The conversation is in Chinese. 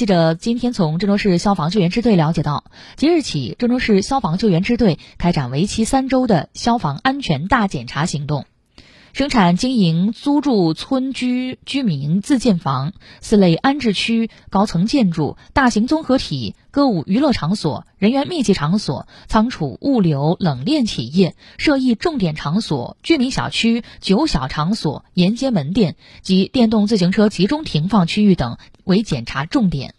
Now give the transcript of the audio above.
记者今天从郑州市消防救援支队了解到，即日起，郑州市消防救援支队开展为期三周的消防安全大检查行动。生产经营、租住村居居民自建房、四类安置区、高层建筑、大型综合体、歌舞娱乐场所、人员密集场所、仓储物流冷链企业、涉疫重点场所、居民小区、九小场所、沿街门店及电动自行车集中停放区域等为检查重点。